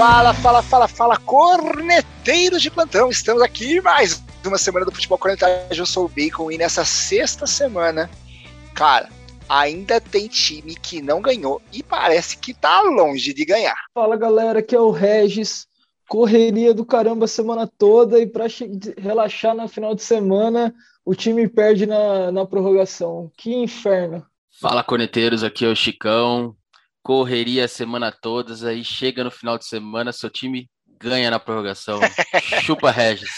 Fala, fala, fala, fala, corneteiros de plantão. Estamos aqui mais uma semana do Futebol Cornetagem. Eu sou o Bacon e nessa sexta semana, cara, ainda tem time que não ganhou e parece que tá longe de ganhar. Fala galera, aqui é o Regis. Correria do caramba a semana toda e para relaxar no final de semana, o time perde na, na prorrogação. Que inferno. Fala corneteiros, aqui é o Chicão correria a semana toda, aí chega no final de semana, seu time ganha na prorrogação. Chupa Regis.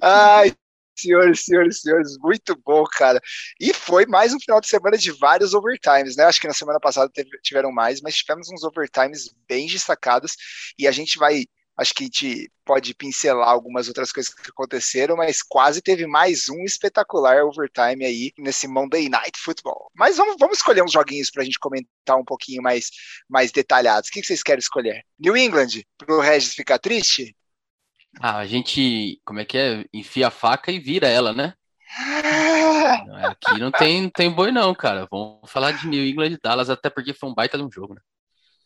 Ai, senhores, senhores, senhores, muito bom, cara. E foi mais um final de semana de vários overtimes, né? Acho que na semana passada teve, tiveram mais, mas tivemos uns overtimes bem destacados e a gente vai acho que a gente pode pincelar algumas outras coisas que aconteceram, mas quase teve mais um espetacular overtime aí nesse Monday Night Football. Mas vamos, vamos escolher uns joguinhos para a gente comentar um pouquinho mais, mais detalhados. O que, vocês querem escolher? New England, para o Regis ficar triste? Ah, a gente, como é que é? Enfia a faca e vira ela, né? Aqui não tem, tem boi não, cara. Vamos falar de New England e Dallas, até porque foi um baita de um jogo, né?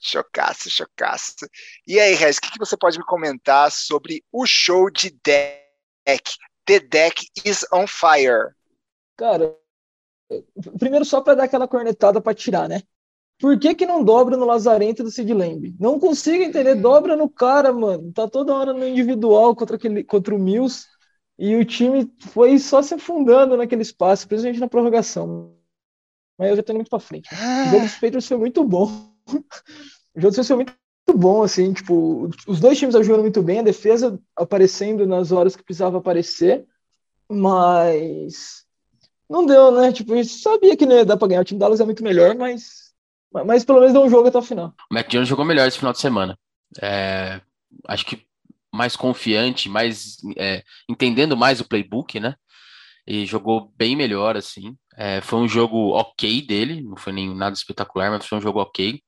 Chocaço, chocaço. E aí, Rez, o que, que você pode me comentar sobre o show de deck? The Deck is on fire. Cara, primeiro só para dar aquela cornetada para tirar, né? Por que, que não dobra no Lazarento do Sid Lamb? Não consigo entender, dobra no cara, mano. Tá toda hora no individual contra, aquele, contra o Mills e o time foi só se afundando naquele espaço, principalmente na prorrogação. Mas eu já tô muito pra frente. O jogo dos Patriots foi muito bom. O jogo foi muito bom, assim, tipo, os dois times ajudando muito bem, a defesa aparecendo nas horas que precisava aparecer, mas não deu, né? Tipo, sabia que não ia dar pra ganhar. O time Dallas é muito melhor, mas, mas pelo menos deu um jogo até o final. O Mac Jones jogou melhor esse final de semana. É, acho que mais confiante, mais é, entendendo mais o playbook, né? E jogou bem melhor, assim. É, foi um jogo ok dele, não foi nem nada espetacular, mas foi um jogo ok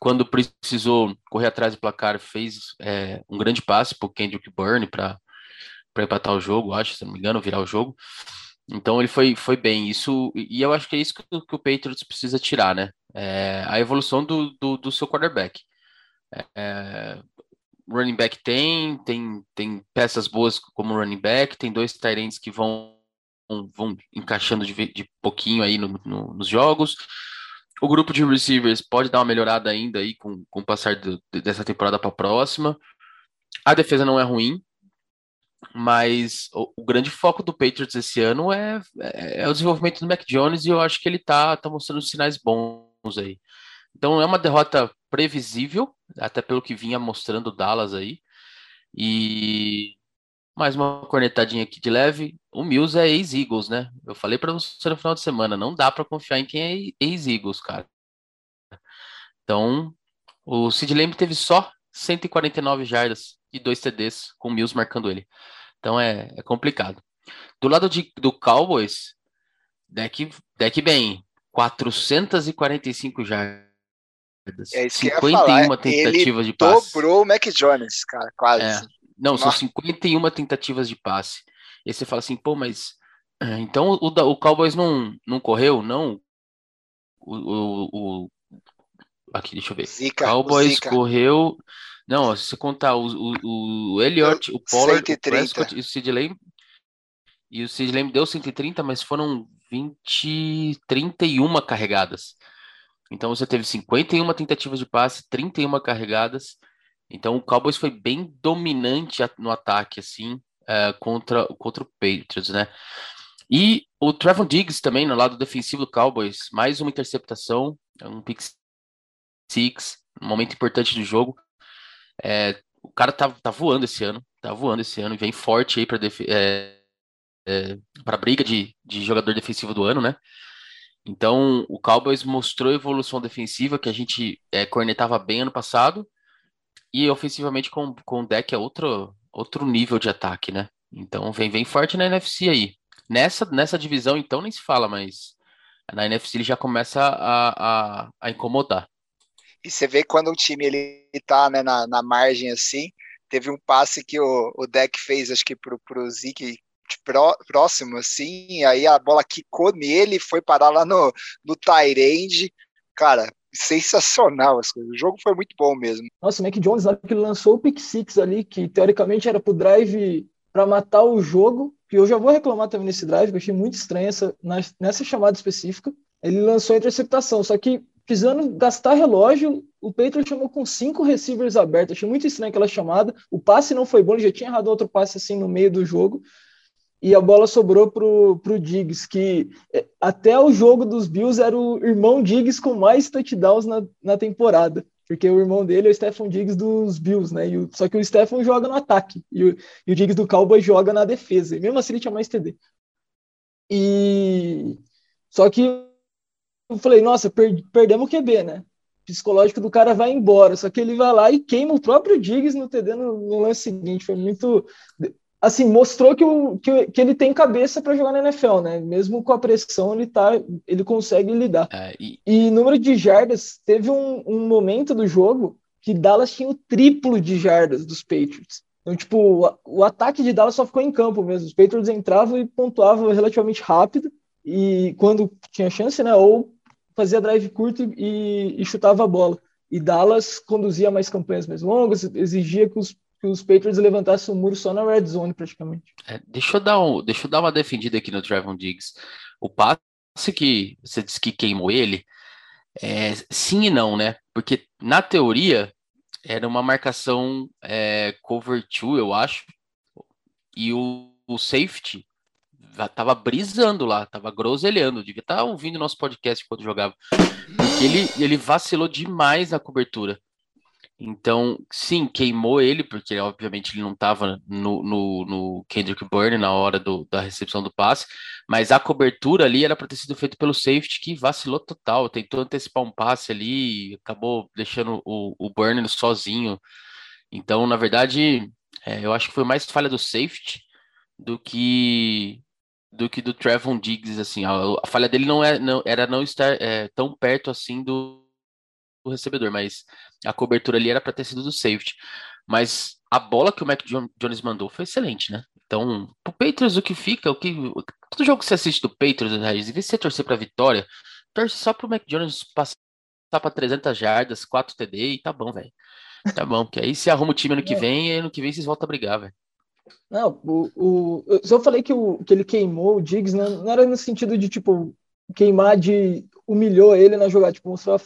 quando precisou correr atrás do placar, fez é, um grande passe para o Kendrick Byrne para empatar o jogo, acho, se não me engano, virar o jogo. Então ele foi, foi bem. Isso e eu acho que é isso que, que o Patriots precisa tirar, né? É, a evolução do, do, do seu quarterback. É, running back tem, tem, tem peças boas como running back, tem dois Tyrants que vão, vão encaixando de, de pouquinho aí no, no, nos jogos o grupo de receivers pode dar uma melhorada ainda aí com, com o passar do, dessa temporada para a próxima. A defesa não é ruim, mas o, o, grande foco do Patriots esse ano é, é, é, o desenvolvimento do Mac Jones e eu acho que ele tá, tá mostrando sinais bons aí. Então é uma derrota previsível, até pelo que vinha mostrando o Dallas aí. E mais uma cornetadinha aqui de leve. O Mills é ex-Eagles, né? Eu falei para você no final de semana, não dá para confiar em quem é ex-Eagles, cara. Então, o Sid Lamb teve só 149 jardas e dois TDs, com o Mills marcando ele. Então é, é complicado. Do lado de, do Cowboys, deck, deck bem, 445 jardas. É isso 51 tentativas de passe. Dobrou o Mac Jones, cara, quase. É. Não, Nossa. são 51 tentativas de passe. E você fala assim, pô, mas eh, então o, o Cowboys não, não correu? Não. O, o, o aqui, deixa eu ver. Zica, Cowboys Zica. correu. Não, se você contar o, o, o Elliott, o Pollard, 130. o Prescott e o Sid Lamb, e o Sid Lamb deu 130, mas foram 20, 31 carregadas. Então você teve 51 tentativas de passe, 31 carregadas então o Cowboys foi bem dominante no ataque, assim, uh, contra, contra o Patriots, né? E o Trevor Diggs também, no lado defensivo do Cowboys, mais uma interceptação, um pick six, um momento importante do jogo. É, o cara tá, tá voando esse ano, tá voando esse ano e vem forte aí para é, é, para briga de, de jogador defensivo do ano, né? Então o Cowboys mostrou evolução defensiva que a gente é, cornetava bem ano passado e ofensivamente com, com o deck é outro, outro nível de ataque, né? Então vem, vem forte na NFC aí. Nessa, nessa divisão, então, nem se fala, mas na NFC ele já começa a, a, a incomodar. E você vê quando um time ele tá né, na, na margem assim, teve um passe que o, o deck fez, acho que pro, pro Zeke pró, próximo, assim, aí a bola quicou nele, foi parar lá no, no Tyrande. Cara, sensacional as coisas. O jogo foi muito bom mesmo. Nossa, o Mac Jones lá que lançou o Pick Six ali, que teoricamente era pro drive para matar o jogo, que eu já vou reclamar também nesse drive, que eu achei muito estranho essa, nessa chamada específica. Ele lançou a interceptação, só que precisando gastar relógio, o Patriots chamou com cinco receivers abertos. Achei muito estranho aquela chamada. O passe não foi bom, ele já tinha errado outro passe assim no meio do jogo. E a bola sobrou pro, pro Diggs, que é, até o jogo dos Bills era o irmão Diggs com mais touchdowns na, na temporada. Porque o irmão dele é o Stephon Diggs dos Bills, né? O, só que o Stephon joga no ataque e o, e o Diggs do Cowboy joga na defesa. E mesmo assim ele tinha mais TD. E só que eu falei, nossa, per, perdemos o QB, né? psicológico do cara vai embora. Só que ele vai lá e queima o próprio Diggs no TD no, no lance seguinte. Foi muito. Assim, mostrou que, o, que, que ele tem cabeça para jogar na NFL, né? Mesmo com a pressão, ele, tá, ele consegue lidar. É, e... e... número de jardas, teve um, um momento do jogo que Dallas tinha o triplo de jardas dos Patriots. Então, tipo, o, o, ataque de Dallas só ficou em campo mesmo. Os Patriots entravam e pontuavam relativamente rápido, e quando tinha chance, né? Ou fazia drive curto e, e, chutava a bola. E Dallas conduzia mais campanhas mais longas, exigia que os, que os Patriots levantassem o muro só na red zone, praticamente. É, deixa, eu dar um, deixa eu dar uma defendida aqui no Trevon Diggs. O passe que você disse que queimou ele, é, sim e não, né? Porque na teoria era uma marcação é, cover 2, eu acho, e o, o safety tava brisando lá, tava groselhando, devia estar tá ouvindo nosso podcast quando jogava. Porque ele, ele vacilou demais na cobertura. Então, sim, queimou ele, porque obviamente ele não estava no, no, no, Kendrick Byrne na hora do, da recepção do passe, mas a cobertura ali era para ter sido feita pelo safety, que vacilou total, tentou antecipar um passe ali, acabou deixando o, o Byrne sozinho. Então, na verdade, é, eu acho que foi mais falha do safety do que do que do Trevon Diggs, assim, a, a falha dele não, é, não era não estar é, tão perto assim do, do, recebedor, mas a cobertura ali era para ter sido do safety. Mas a bola que o Mac Jones mandou foi excelente, né? Então, pro Patriots o que fica, o que todo jogo que você assiste do Patriots, Raiz, em vez de você torcer para vitória, torce só pro Mac Jones passar para 300 jardas, 4 TD e tá bom, velho. Tá bom, que aí se arruma o time ano que vem e ano que vem vocês voltam a brigar, velho. Não, o, o, eu falei que, o, que ele queimou o Diggs, não, não era no sentido de, tipo, queimar de humilhou ele na jogada, tipo, mostrou a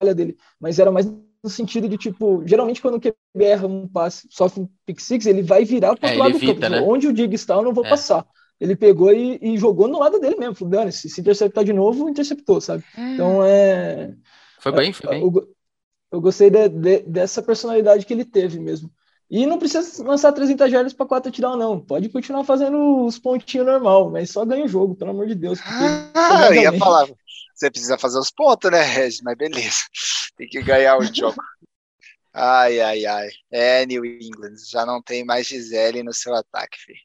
falha dele, mas era mais no sentido de, tipo, geralmente quando o QB erra um passe, sofre um pick six, ele vai virar para o é, lado do campo. Né? Onde o Diggs está, eu não vou é. passar. Ele pegou e, e, jogou no lado dele mesmo, falou, se, se interceptar de novo, interceptou, sabe? Hum. Então, é... Foi bem, foi bem. Eu, eu gostei de, de, dessa personalidade que ele teve mesmo. E não precisa lançar 300 jardas para 4 tirar não. Pode continuar fazendo os pontinhos normal, mas só ganha o jogo, pelo amor de Deus. Ah, eu ia falar, você precisa fazer os pontos, né, Regis? Mas beleza. Tem que ganhar o jogo. Ai, ai, ai. É, New England. Já não tem mais Gisele no seu ataque, filho.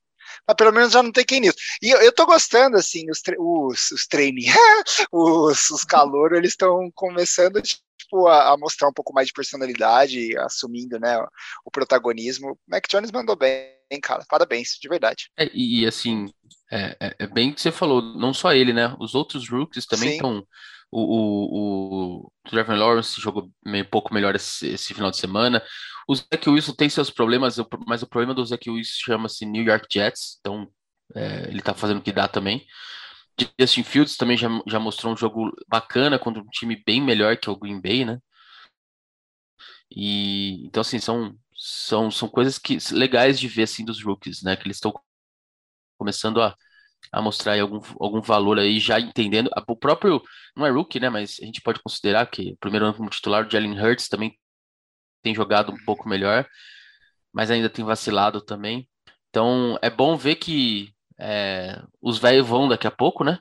Mas pelo menos já não tem quem nisso. E eu, eu tô gostando, assim, os, os, os treininhos, os, os calouros, eles estão começando tipo, a, a, mostrar um pouco mais de personalidade, assumindo, né, o protagonismo. Mac Jones mandou bem, cara. Parabéns, de verdade. É, e assim, é, é, é, bem que você falou, não só ele, né? Os outros rookies também estão. O, o, o Trevor Lawrence jogou meio pouco melhor esse, esse, final de semana. O Zach Wilson tem seus problemas, mas o problema do Zach Wilson chama-se New York Jets, então é, ele tá fazendo o que dá também. Justin Fields também já, já mostrou um jogo bacana contra um time bem melhor que o Green Bay, né? E então assim são são, são coisas que legais de ver assim dos rookies, né? Que eles estão começando a, a mostrar algum, algum valor aí, já entendendo. O próprio não é rookie, né? Mas a gente pode considerar que o primeiro ano como titular, o Jalen Hurts também tem jogado um pouco melhor, mas ainda tem vacilado também. Então é bom ver que é, os velhos vão daqui a pouco, né?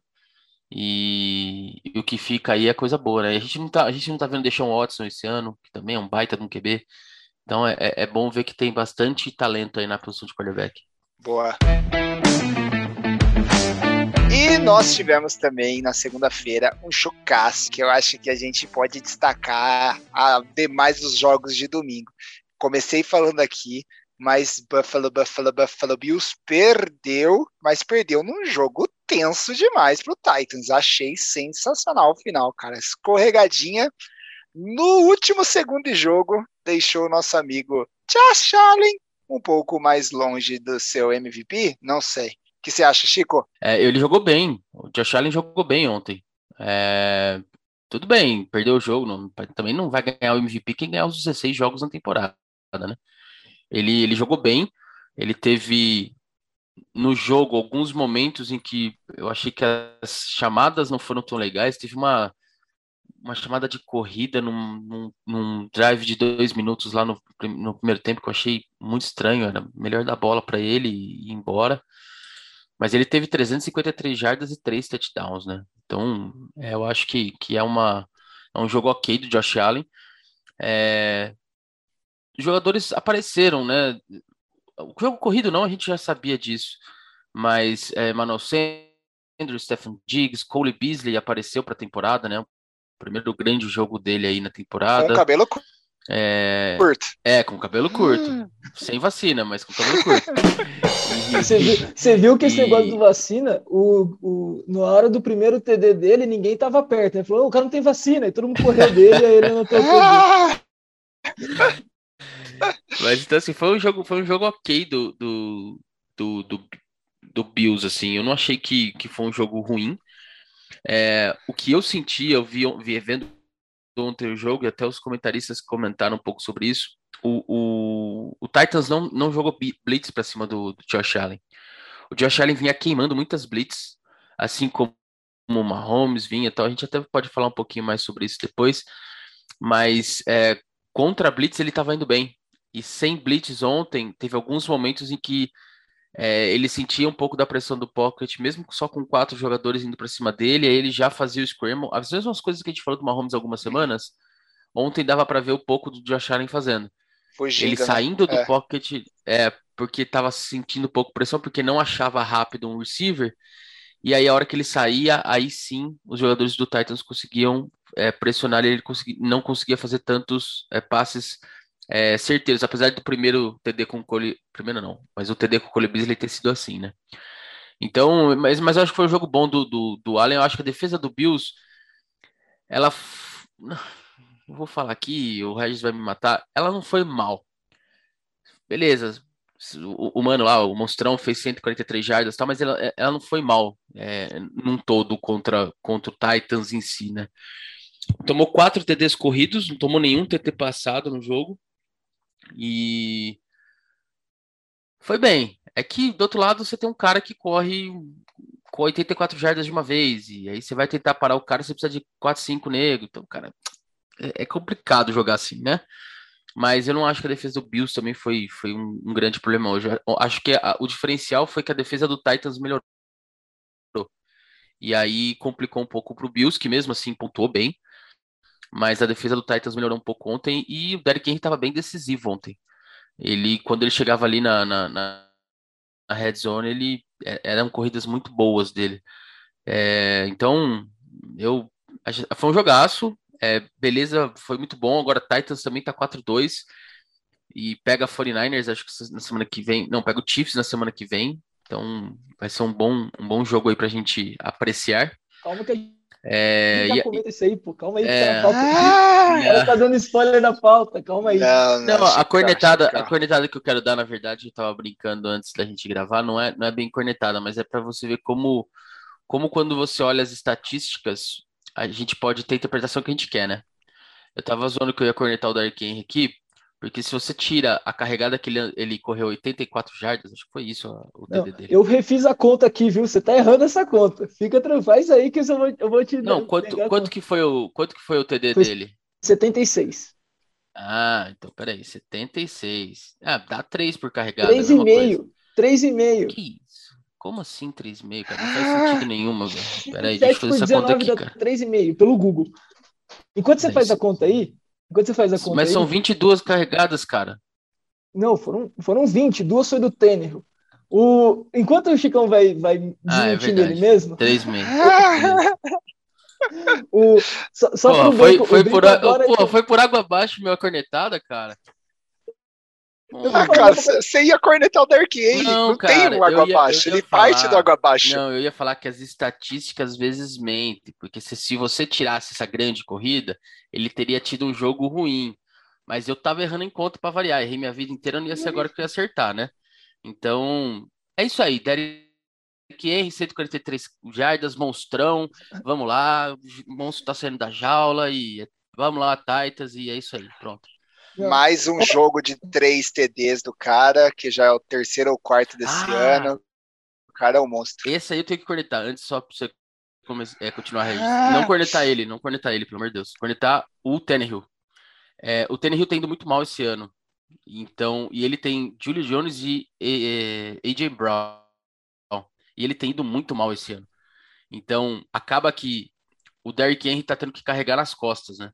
E, e, o que fica aí é coisa boa, né? A gente não tá, a gente não tá vendo deixar um Watson esse ano, que também é um baita de um QB. Então é, é, é bom ver que tem bastante talento aí na posição de quarterback. Boa. E nós tivemos também na segunda-feira um chocaço que eu acho que a gente pode destacar a demais dos jogos de domingo. Comecei falando aqui mas Buffalo, Buffalo, Buffalo Bills perdeu, mas perdeu num jogo tenso demais pro Titans. Achei sensacional o final, cara. Escorregadinha no último segundo de jogo, deixou nosso amigo Josh Allen um pouco mais longe do seu MVP? Não sei. O que você acha, Chico? É, ele jogou bem. O Josh Allen jogou bem ontem. É, tudo bem, perdeu o jogo. Não, também não vai ganhar o MVP quem ganhar os 16 jogos na temporada, né? Ele, ele jogou bem. Ele teve no jogo alguns momentos em que eu achei que as chamadas não foram tão legais. Teve uma, uma chamada de corrida num, num, num drive de dois minutos lá no, no, primeiro tempo que eu achei muito estranho. Era melhor dar bola para ele e ir embora. Mas ele teve 353 jardas e três touchdowns, né? Então, é, eu acho que, que é, uma, é um jogo ok do Josh Allen. É, os jogadores apareceram, né? O jogo corrido não, a gente já sabia disso. Mas é, Manuel Sanders, Stephen Diggs, Cole Beasley apareceu para a temporada, né? Primeiro grande jogo dele aí na temporada. Com cabelo é, curto. É, com cabelo curto. Hum. Sem vacina, mas com cabelo curto. Você viu, você viu que esse e... negócio do vacina, o, o, na hora do primeiro TD dele, ninguém tava perto. Ele falou, o cara não tem vacina, e todo mundo correu dele, aí ele não tem Mas então assim, foi um jogo, foi um jogo ok do, do, do, do, do Bills, assim. Eu não achei que, que foi um jogo ruim. É, o que eu senti, eu vi, vi vendo ontem o jogo, e até os comentaristas comentaram um pouco sobre isso. O, o, o Titans não, não jogou blitz para cima do, do, Josh Allen. O Josh Allen vinha queimando muitas blitz, assim como o Mahomes vinha tal. A gente até pode falar um pouquinho mais sobre isso depois. Mas é, contra a blitz ele estava indo bem. E sem blitz ontem, teve alguns momentos em que é, ele sentia um pouco da pressão do pocket, mesmo só com quatro jogadores indo para cima dele, aí ele já fazia o scramble. As mesmas coisas que a gente falou do Mahomes algumas semanas, ontem dava para ver um pouco do Josh Allen fazendo. Ele né? saindo né? do é. pocket, é, porque estava sentindo um pouco pressão, porque não achava rápido um receiver, e aí a hora que ele saía, aí sim os jogadores do Titans conseguiam é, pressionar ele, ele consegui, não conseguia fazer tantos é, passes é, certeiros, apesar do primeiro TD com o Cole, primeiro não, mas o TD com o Cole Beasley ter sido assim, né? Então, mas, mas eu acho que foi um jogo bom do, do, do Allen, eu acho que a defesa do Bills, ela, eu vou falar aqui, o Regis vai me matar, ela não foi mal. Beleza, o, o mano lá, o Monstrão fez 143 jardas, tal, mas ela, ela não foi mal é, num todo contra, contra o Titans em si, né? Tomou quatro TDs corridos, não tomou nenhum TT passado no jogo. E foi bem. É que do outro lado você tem um cara que corre com 84 jardas de uma vez, e aí você vai tentar parar o cara, você precisa de 4, 5 negros. Então, cara, é, é complicado jogar assim, né? Mas eu não acho que a defesa do Bills também foi, foi um, um grande problema hoje. Eu acho que a, o diferencial foi que a defesa do Titans melhorou. E aí complicou um pouco pro Bills, que mesmo assim pontuou bem mas a defesa do Titans melhorou um pouco ontem e o Derrick Henry estava bem decisivo ontem. Ele, quando ele chegava ali na, na, na, red zone, ele é, eram corridas muito boas dele. É, então, eu foi um jogaço. É, beleza, foi muito bom. Agora Titans também tá 4-2 e pega 49ers, acho que na semana que vem. Não, pega o Chiefs na semana que vem. Então vai ser um bom, um bom jogo aí pra gente apreciar. Calma que a é, já comenta isso aí, pô. Calma aí, é... que ah, Ela tá dando spoiler na pauta, calma aí. Não, não, não a cornetada, a cornetada que eu quero dar, na verdade, eu tava brincando antes da gente gravar, não é, não é bem cornetada, mas é para você ver como, como quando você olha as estatísticas, a gente pode ter a interpretação que a gente quer, né? Eu tava zoando que eu ia cornetar o Dark Henry aqui, porque se você tira a carregada que ele, ele correu 84 jardas, acho que foi isso o TD não, dele. Eu refiz a conta aqui, viu? Você tá errando essa conta. Fica tranquilo, faz aí que eu vou, eu vou te Não, quanto, quanto que foi o quanto que foi o TD foi dele? 76. Ah, então peraí, 76. Ah, dá 3 por carregada. 3,5. 3,5. Que isso? Como assim 3,5, cara? Não faz sentido nenhuma, velho. Peraí, deixa eu fazer essa conta aqui, cara. 3,5 pelo Google. Enquanto você faz a conta aí, Enquanto você faz a conta. Mas aí, são 22 carregadas, cara. Não, foram, foram 20, duas foi do Tener. O, enquanto o Chicão vai, vai ah, é ele mesmo. Três meses. o, só só foi, foi, por, agora... pô, foi por água abaixo minha cornetada, cara. Ah, cara, você ia cornetar o Dark Henry. Não, não cara, tem um água abaixo. Ele falar, parte do água abaixo. Não, eu ia falar que as estatísticas às vezes mentem. Porque se, se você tirasse essa grande corrida, ele teria tido um jogo ruim. Mas eu tava errando em conta para variar. Errei minha vida inteira, não ia ser agora que eu ia acertar, né? Então, é isso aí. Derek Henry, 143 jardas, monstrão. Vamos lá. O monstro tá saindo da jaula e vamos lá, Titans, e é isso aí. Pronto. Mais um jogo de três TDs do cara, que já é o terceiro ou quarto desse ah, ano. O cara é um monstro. Esse aí eu tenho que cornetar antes, só pra você é, continuar a ah. Não cornetar ele, não cornetar ele, pelo amor de Deus. Cornetar o Tannehill. É, o Tannehill tá indo muito mal esse ano. Então, e ele tem Julio Jones e, e, e AJ Brown. E ele tem ido muito mal esse ano. Então, acaba que o Derrick Henry tá tendo que carregar nas costas, né?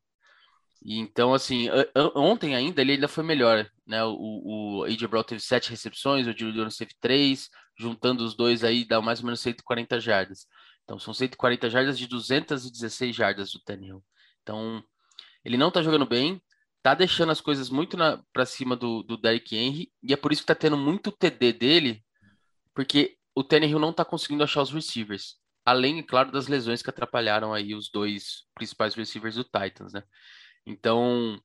E então, assim, ontem ainda ele ainda foi melhor, né? O, o AJ Brown teve sete recepções, o Julio Jones teve três, juntando os dois aí dá mais ou menos 140 jardas. Então, são 140 jardas de 216 jardas do Tannehill. Então, ele não tá jogando bem, tá deixando as coisas muito para cima do, do Derrick Henry, e é por isso que tá tendo muito TD dele, porque o Tannehill não tá conseguindo achar os receivers. Além, claro, das lesões que atrapalharam aí os dois principais receivers do Titans, né? Então,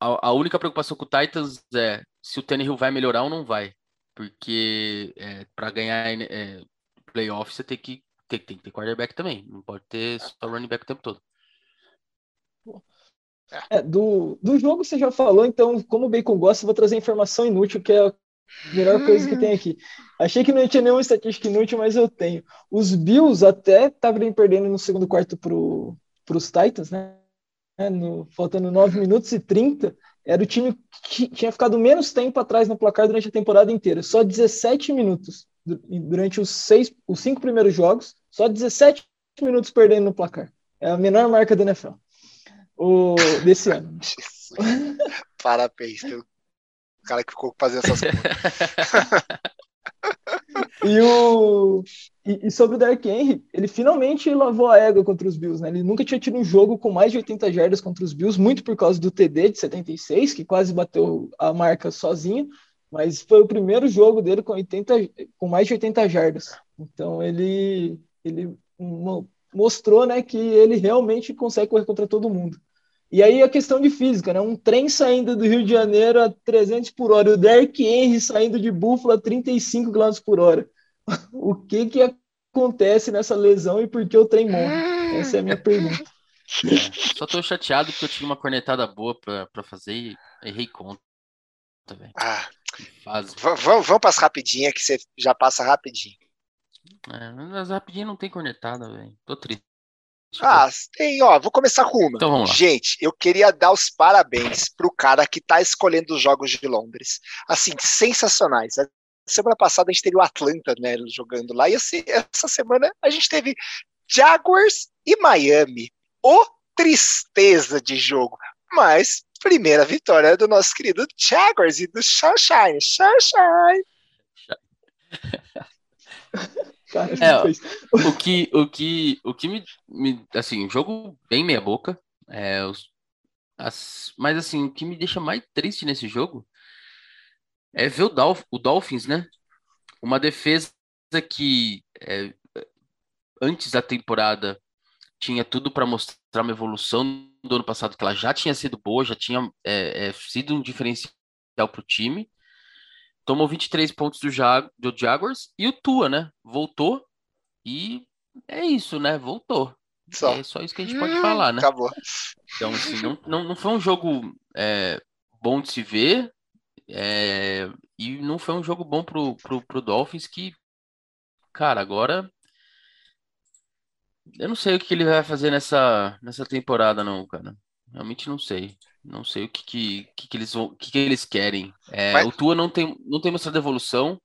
a, a única preocupação com o Titans é se o Tannehill vai melhorar ou não vai. Porque é, para ganhar é, playoff você tem que, tem, tem que ter quarterback também. Não pode ter só running back o tempo todo. É, do, do jogo você já falou, então, como o Bacon gosta, vou trazer informação inútil, que é a melhor coisa que tem aqui. Achei que não tinha nenhuma estatística inútil, mas eu tenho. Os Bills até estavam perdendo no segundo quarto para os Titans, né? Né, no, faltando 9 minutos e 30, era o time que tinha ficado menos tempo atrás no placar durante a temporada inteira. Só 17 minutos durante os, seis, os cinco primeiros jogos, só 17 minutos perdendo no placar. É a menor marca do NFL o, desse ano. Parabéns, o cara que ficou fazendo essas coisas. E, o, e, e, sobre o Dark Henry, ele finalmente lavou a égua contra os Bills, né? Ele nunca tinha tido um jogo com mais de 80 jardas contra os Bills, muito por causa do TD de 76, que quase bateu a marca sozinho, mas foi o primeiro jogo dele com, 80, com mais de 80 jardas. Então ele, ele mostrou né, que ele realmente consegue correr contra todo mundo. E aí a questão de física, né? Um trem saindo do Rio de Janeiro a 300 por hora, o Derek Henry saindo de Buffalo a 35 km por hora. O que que acontece nessa lesão e por que o trem morre? Essa é a minha pergunta. É, só tô chateado porque eu tinha uma cornetada boa para fazer e errei conta. Ah, vamos, vamos para as rapidinhas que você já passa rapidinho. É, mas rapidinho não tem cornetada, velho. Tô triste. Ah, tem, ó, vou começar com uma. Então Gente, eu queria dar os parabéns pro cara que tá escolhendo os jogos de Londres. Assim, sensacionais. Semana passada a gente teve o Atlanta, né, jogando lá, e assim, essa semana a gente teve Jaguars e Miami. Ô, tristeza de jogo. Mas, primeira vitória do nosso querido Jaguars e do Sunshine. Sunshine! é, o que, o que, o que me, me assim, jogo bem meia boca, é, os, as, mas assim, o que me deixa mais triste nesse jogo é ver o, Dolph, o Dolphins, né? Uma defesa que é, antes da temporada tinha tudo para mostrar uma evolução do ano passado, que ela já tinha sido boa, já tinha é, é, sido um diferencial para o time tomou 23 pontos do, Jag do Jaguars e o Tua, né? Voltou e é isso, né? Voltou. Só. É só isso que a gente pode falar, né? Acabou. Então, assim, não, não, não foi um jogo é, bom de se ver é, e não foi um jogo bom pro, pro, pro Dolphins que, cara, agora eu não sei o que ele vai fazer nessa, nessa temporada, não, cara. Realmente não sei. Não sei o que, que, que, que eles vão, que, que eles querem. É, Mas... O Tua não tem, não tem mostrado evolução.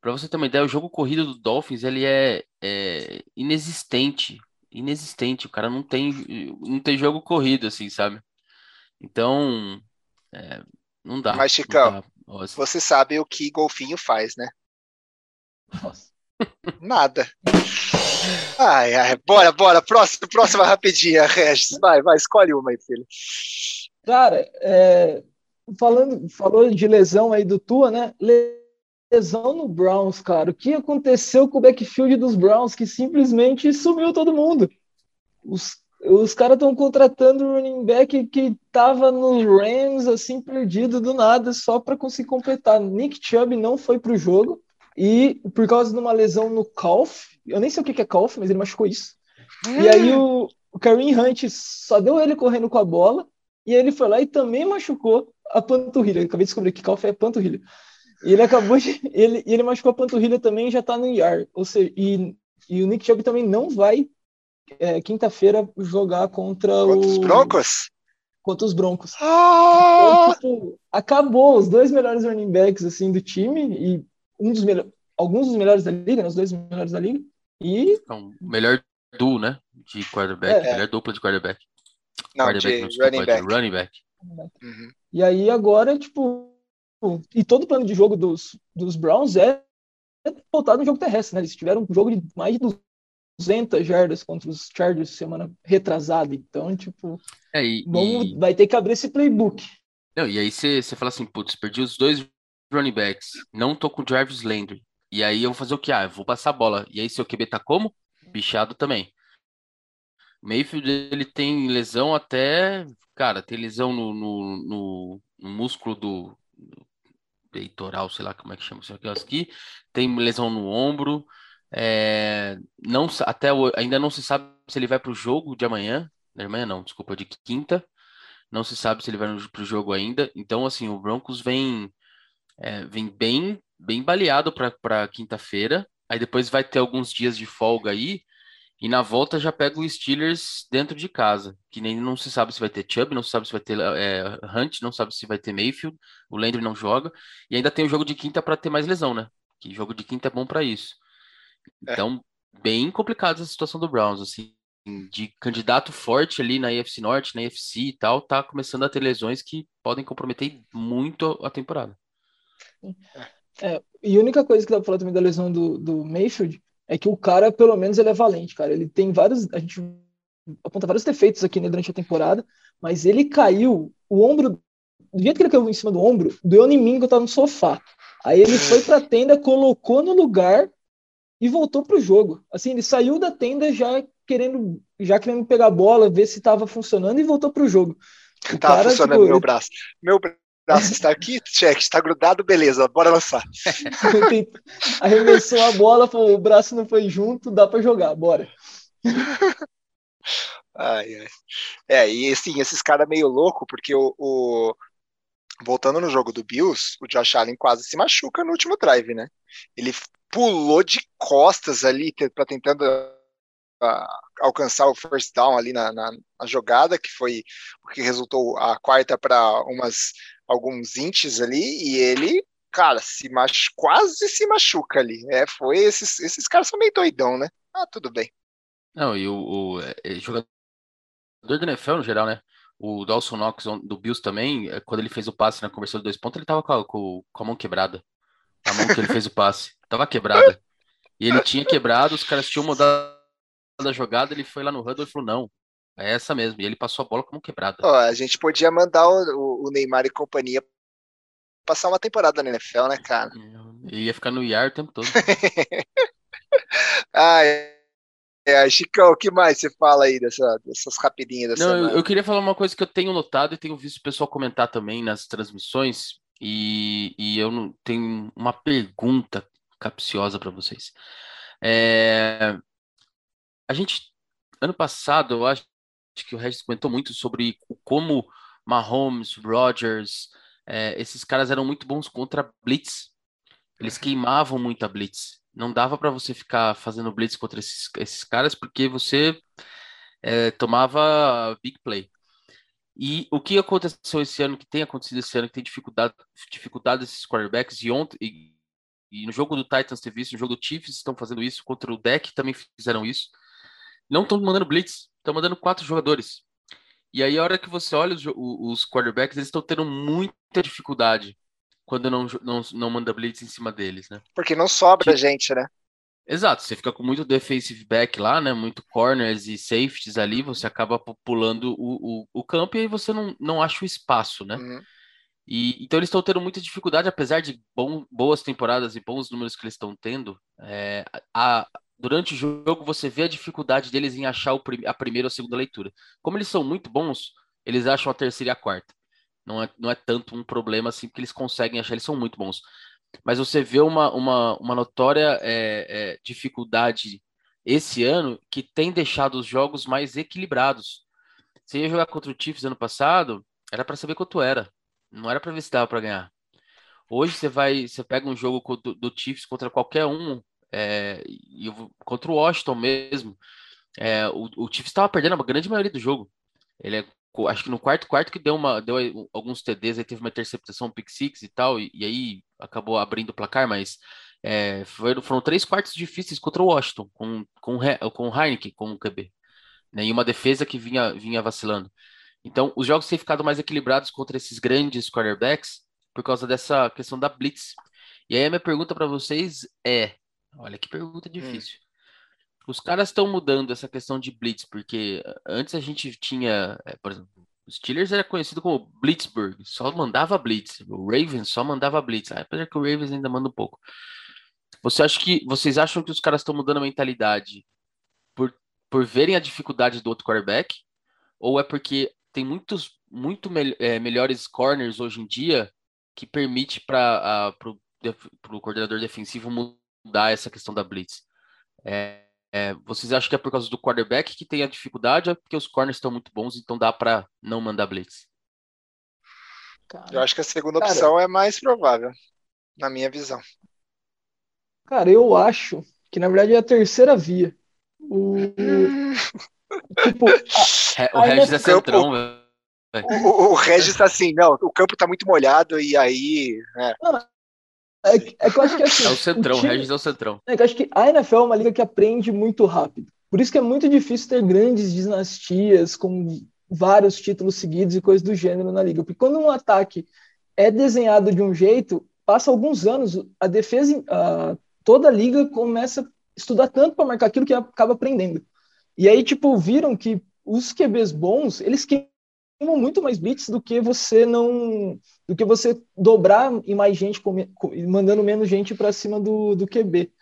Para você ter uma ideia, o jogo corrido do Dolphins ele é, é, inexistente, inexistente. O cara não tem, não tem jogo corrido assim, sabe? Então, é, não dá. Mas Chicão, você sabe o que golfinho faz, né? Nossa. Nada. Ai, ai, bora, bora. Próxima, próxima rapidinha, Regis. Vai, vai, escolhe uma aí, filho. Cara, é, falando, falou de lesão aí do Tua, né? Lesão no Browns, cara. O que aconteceu com o backfield dos Browns que simplesmente sumiu todo mundo? Os, os caras estão contratando o running back que tava nos Rams, assim, perdido do nada, só para conseguir completar. Nick Chubb não foi pro jogo e por causa de uma lesão no calf, eu nem sei o que é calf, mas ele machucou isso. E aí o, o Kareem Hunt só deu ele correndo com a bola e ele foi lá e também machucou a panturrilha. Eu acabei de descobrir que calf é panturrilha. E ele acabou de. Ele, ele machucou a panturrilha também e já tá no IR. Ou seja, e, e o Nick Chubb também não vai é, quinta-feira jogar contra, contra o... os Broncos? Contra os Broncos. Ah! Então, tipo, acabou os dois melhores running backs assim, do time e um dos melhores. Alguns dos melhores da liga, né, os dois melhores da liga. E. Então, melhor duo, né? De quarterback. É. Melhor dupla de quarterback. Não, quarterback, de não, desculpa, running, back. running back. Uhum. E aí agora, tipo. E todo o plano de jogo dos, dos Browns é voltado no jogo terrestre, né? Eles tiveram um jogo de mais de 200 jardas contra os Chargers semana retrasada. Então, tipo, é, e, vamos, e... vai ter que abrir esse playbook. Não, e aí você fala assim, putz, perdi os dois running backs, não tô com o Jarvis Landry. E aí eu vou fazer o que? Ah, eu vou passar a bola. E aí seu QB tá como? Bichado também. Mayfield, ele tem lesão até. Cara, tem lesão no, no, no, no músculo do, do, peitoral, sei lá como é que chama isso aqui. Tem lesão no ombro. É, não, até ainda não se sabe se ele vai para o jogo de amanhã. De amanhã não, desculpa, de quinta. Não se sabe se ele vai para o jogo ainda. Então, assim, o Broncos vem, é, vem bem, bem baleado para quinta-feira. Aí depois vai ter alguns dias de folga aí. E na volta já pega o Steelers dentro de casa, que nem não se sabe se vai ter Chubb, não se sabe se vai ter é, Hunt, não sabe se vai ter Mayfield, o Landry não joga, e ainda tem o jogo de quinta para ter mais lesão, né? Que jogo de quinta é bom para isso. É. Então, é. bem complicada a situação do Browns, assim, de candidato forte ali na AFC Norte, na AFC e tal, tá começando a ter lesões que podem comprometer muito a temporada. É, e a única coisa que dá pra falar também da lesão do, do Mayfield é que o cara, pelo menos, ele é valente, cara. Ele tem vários. A gente aponta vários defeitos aqui né, durante a temporada, mas ele caiu, o ombro. Do jeito que ele caiu em cima do ombro, doeu em mim que eu tava no sofá. Aí ele foi pra tenda, colocou no lugar e voltou pro jogo. Assim, ele saiu da tenda já querendo, já querendo pegar a bola, ver se estava funcionando e voltou pro jogo. O tava cara, funcionando tipo, meu braço. Meu braço está aqui, check, está grudado, beleza, bora lançar. Arremessou a bola, falou, o braço não foi junto, dá para jogar, bora. Ai, ai. É, e assim, esses caras meio louco, porque o, o, voltando no jogo do Bills, o Josh Allen quase se machuca no último drive, né? Ele pulou de costas ali para tentando uh, alcançar o first down ali na, na, na, jogada, que foi o que resultou a quarta para umas alguns inches ali, e ele, cara, se mach, quase se machuca ali. É, foi esses, esses caras são meio doidão, né? Ah, tudo bem. Não, e o, o é, é jogador do NFL no geral, né? O Dawson Knox do Bills também, é, quando ele fez o passe na conversão de dois pontos, ele tava com a, com a mão quebrada. A mão que ele fez o passe. Tava quebrada. E ele tinha quebrado, os caras tinham mudado a jogada, ele foi lá no huddle e falou, não, é essa mesmo. E ele passou a bola como quebrada. Ó, a gente podia mandar o, o, Neymar e companhia passar uma temporada na NFL, né, cara? Ele ia ficar no IAR o tempo todo. Ai, é, Chicão, o que mais você fala aí dessa, dessas rapidinhas Não, eu, eu, queria falar uma coisa que eu tenho notado e tenho visto o pessoal comentar também nas transmissões, e, e eu não, tenho uma pergunta capciosa para vocês. É, a gente, ano passado, eu acho que o Regis comentou muito sobre como Mahomes, Rodgers, é, esses caras eram muito bons contra blitz. Eles queimavam muito a blitz. Não dava para você ficar fazendo blitz contra esses, esses caras porque você é, tomava big play. E o que aconteceu esse ano, que tem acontecido esse ano, que tem dificuldade, dificuldade esses quarterbacks, e ontem, e, e no jogo do Titans teve isso, no jogo do Chiefs estão fazendo isso, contra o Deck também fizeram isso. Não estão mandando blitz, estão mandando quatro jogadores. E aí, a hora que você olha os, os quarterbacks, eles estão tendo muita dificuldade quando não, não, não manda blitz em cima deles, né? Porque não sobra que... gente, né? Exato, você fica com muito defensive back lá, né? Muito corners e safeties ali, você acaba pulando o, o, o campo e aí você não, não acha o espaço, né? Uhum. E, então eles estão tendo muita dificuldade, apesar de bom, boas temporadas e bons números que eles estão tendo. É, a, durante o jogo você vê a dificuldade deles em achar o, a primeira ou a segunda leitura. Como eles são muito bons, eles acham a terceira e a quarta. Não é, não é tanto um problema assim, porque eles conseguem achar, eles são muito bons. Mas você vê uma, uma, uma notória é, é, dificuldade esse ano que tem deixado os jogos mais equilibrados. Você ia jogar contra o Chiefs ano passado, era para saber quanto era. Não era para ver se dava para ganhar. Hoje você vai, você pega um jogo do, do Chiefs contra qualquer um, é, e contra o Washington mesmo. É, o, o Chiefs estava perdendo a grande maioria do jogo. Ele é, acho que no quarto quarto que deu uma deu alguns TDs, aí teve uma interceptação, pick six e tal, e, e aí acabou abrindo o placar, mas é, foram, foram três quartos difíceis contra o Washington, com, com, com o Heineken como QB. Né, e uma defesa que vinha, vinha vacilando. Então, os jogos têm ficado mais equilibrados contra esses grandes quarterbacks por causa dessa questão da blitz. E aí a minha pergunta para vocês é, olha que pergunta hum. difícil. Os caras estão mudando essa questão de blitz, porque antes a gente tinha, é, por exemplo, os Steelers era conhecido como Blitzburg, só mandava blitz. O Ravens só mandava blitz, apesar que o Ravens ainda manda um pouco. Você acha que vocês acham que os caras estão mudando a mentalidade por, por verem a dificuldade do outro quarterback? Ou é porque tem muitos muito me é, melhores corners hoje em dia que permite para o coordenador defensivo mudar essa questão da blitz. É, é, vocês acham que é por causa do quarterback que tem a dificuldade ou é porque os corners estão muito bons, então dá para não mandar blitz? Cara, eu acho que a segunda cara, opção é mais provável, na minha visão. Cara, eu acho que na verdade é a terceira via. O, Tipo, a, o Regis é centrão, velho. O, o, Regis tá assim, não, o campo tá muito molhado e aí. É. Não, é, é que eu acho que assim, É o centrão, o, time, Regis é o centrão. É que eu acho que a NFL é uma liga que aprende muito rápido. Por isso que é muito difícil ter grandes dinastias com vários títulos seguidos e coisas do gênero na liga. Porque quando um ataque é desenhado de um jeito, passa alguns anos, a defesa, a, toda a liga começa a estudar tanto para marcar aquilo que acaba aprendendo. E aí, tipo, viram que os QBs bons, eles queimam muito mais blitz do que você não. do que você dobrar em mais gente, mandando menos gente para cima do, do QB.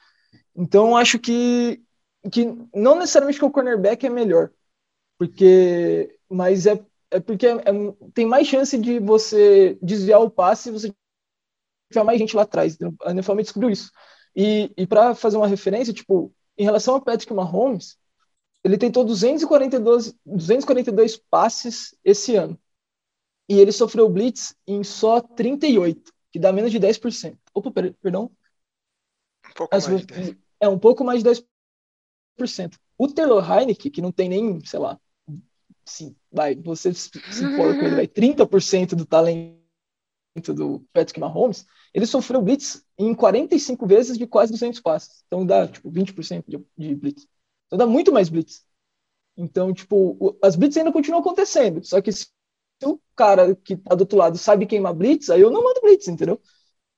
Então, acho que, que não necessariamente que o cornerback é melhor, porque. Mas é, é porque é, é, tem mais chance de você desviar o passe se você tiver mais gente lá atrás. A NFL descobriu isso. E, e para fazer uma referência, tipo, em relação ao Patrick Mahomes, ele tentou 242, 242 passes esse ano. E ele sofreu blitz em só 38, que dá menos de 10%. Opa, perdão. Um pouco As, mais de É, um pouco mais de 10%. O Taylor Heineken, que não tem nem, sei lá, sim, vai, você se importa com ele, vai 30% do talento do Patrick Mahomes, ele sofreu blitz em 45 vezes de quase 200 passes. Então dá, tipo, 20% de, de blitz. Então dá muito mais blitz. Então, tipo, as blitz ainda continuam acontecendo. Só que se o cara que tá do outro lado sabe queimar blitz, aí eu não mando blitz, entendeu?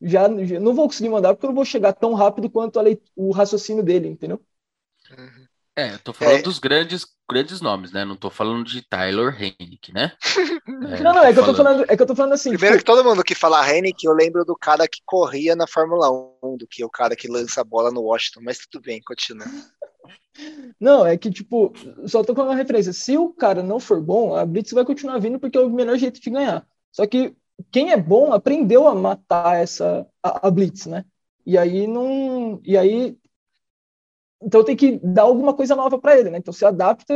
Já, já não vou conseguir mandar porque eu não vou chegar tão rápido quanto lei, o raciocínio dele, entendeu? Uhum. É, eu tô falando é. dos grandes, grandes nomes, né? Não tô falando de Tyler Hennick, né? É, não, não, é que, eu tô falando, é que eu tô falando assim. Primeiro tipo... que todo mundo que fala Hennick, eu lembro do cara que corria na Fórmula 1, do que o cara que lança a bola no Washington, mas tudo bem, continua. Não, é que, tipo, só tô com uma referência. Se o cara não for bom, a Blitz vai continuar vindo porque é o melhor jeito de ganhar. Só que quem é bom aprendeu a matar essa a, a Blitz, né? E aí não. E aí. Então tem que dar alguma coisa nova para ele, né? Então se adapta